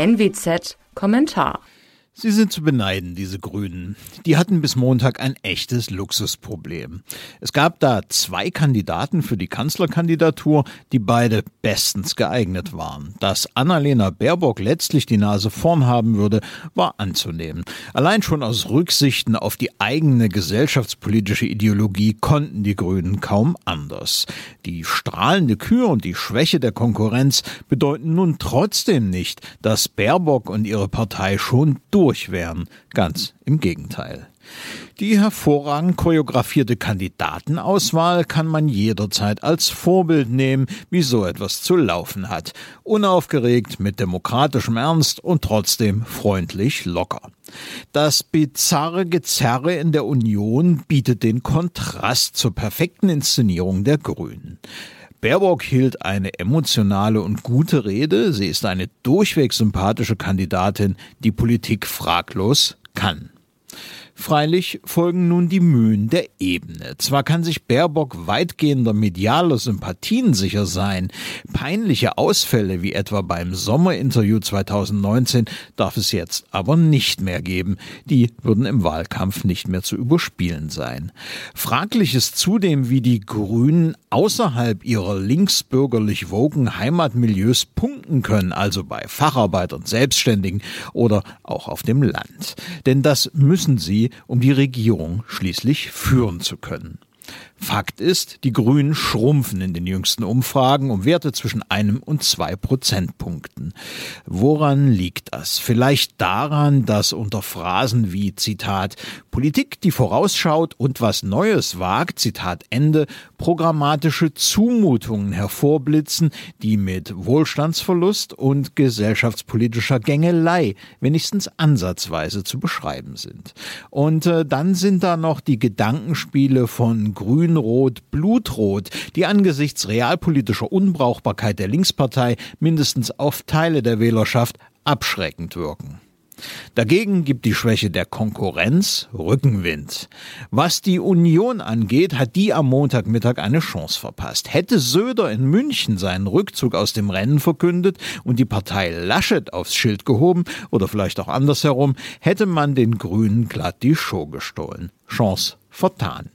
NWZ Kommentar Sie sind zu beneiden, diese Grünen. Die hatten bis Montag ein echtes Luxusproblem. Es gab da zwei Kandidaten für die Kanzlerkandidatur, die beide bestens geeignet waren. Dass Annalena Baerbock letztlich die Nase vorn haben würde, war anzunehmen. Allein schon aus Rücksichten auf die eigene gesellschaftspolitische Ideologie konnten die Grünen kaum anders. Die strahlende Kür und die Schwäche der Konkurrenz bedeuten nun trotzdem nicht, dass Baerbock und ihre Partei schon durch durch wären. Ganz im Gegenteil. Die hervorragend choreografierte Kandidatenauswahl kann man jederzeit als Vorbild nehmen, wie so etwas zu laufen hat. Unaufgeregt, mit demokratischem Ernst und trotzdem freundlich locker. Das bizarre Gezerre in der Union bietet den Kontrast zur perfekten Inszenierung der Grünen. Baerbock hielt eine emotionale und gute Rede. Sie ist eine durchweg sympathische Kandidatin, die Politik fraglos kann. Freilich folgen nun die Mühen der Ebene. Zwar kann sich Baerbock weitgehender medialer Sympathien sicher sein, peinliche Ausfälle wie etwa beim Sommerinterview 2019 darf es jetzt aber nicht mehr geben. Die würden im Wahlkampf nicht mehr zu überspielen sein. Fraglich ist zudem, wie die Grünen außerhalb ihrer linksbürgerlich wogen Heimatmilieus punkten können, also bei Facharbeitern, Selbstständigen oder auch auf dem Land. Denn das müssen sie, um die Regierung schließlich führen zu können. Fakt ist, die Grünen schrumpfen in den jüngsten Umfragen um Werte zwischen einem und zwei Prozentpunkten. Woran liegt das? Vielleicht daran, dass unter Phrasen wie Zitat Politik, die vorausschaut und was Neues wagt, Zitat Ende, programmatische Zumutungen hervorblitzen, die mit Wohlstandsverlust und gesellschaftspolitischer Gängelei wenigstens ansatzweise zu beschreiben sind. Und äh, dann sind da noch die Gedankenspiele von Grünrot, Blutrot, die angesichts realpolitischer Unbrauchbarkeit der Linkspartei mindestens auf Teile der Wählerschaft abschreckend wirken. Dagegen gibt die Schwäche der Konkurrenz Rückenwind. Was die Union angeht, hat die am Montagmittag eine Chance verpasst. Hätte Söder in München seinen Rückzug aus dem Rennen verkündet und die Partei Laschet aufs Schild gehoben oder vielleicht auch andersherum, hätte man den Grünen glatt die Show gestohlen. Chance vertan.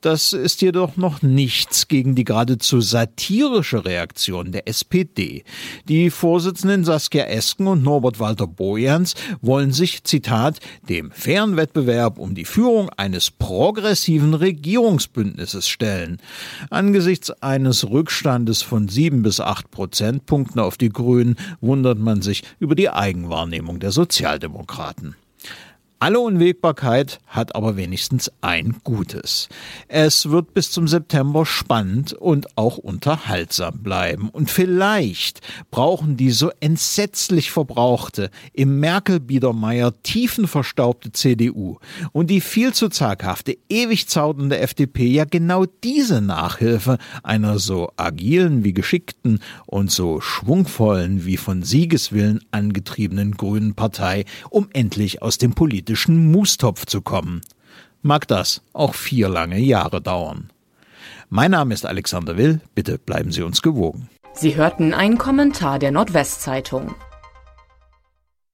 Das ist jedoch noch nichts gegen die geradezu satirische Reaktion der SPD. Die Vorsitzenden Saskia Esken und Norbert Walter Bojans wollen sich, Zitat, dem fairen Wettbewerb um die Führung eines progressiven Regierungsbündnisses stellen. Angesichts eines Rückstandes von sieben bis acht Prozentpunkten auf die Grünen wundert man sich über die Eigenwahrnehmung der Sozialdemokraten. Alle Unwägbarkeit hat aber wenigstens ein Gutes. Es wird bis zum September spannend und auch unterhaltsam bleiben. Und vielleicht brauchen die so entsetzlich verbrauchte, im Merkel-Biedermeier tiefenverstaubte CDU und die viel zu zaghafte, ewig zaudernde FDP ja genau diese Nachhilfe einer so agilen wie geschickten und so schwungvollen wie von Siegeswillen angetriebenen grünen Partei, um endlich aus dem politischen politischen Mustopf zu kommen. Mag das auch vier lange Jahre dauern. Mein Name ist Alexander Will, bitte bleiben Sie uns gewogen. Sie hörten einen Kommentar der Nordwestzeitung.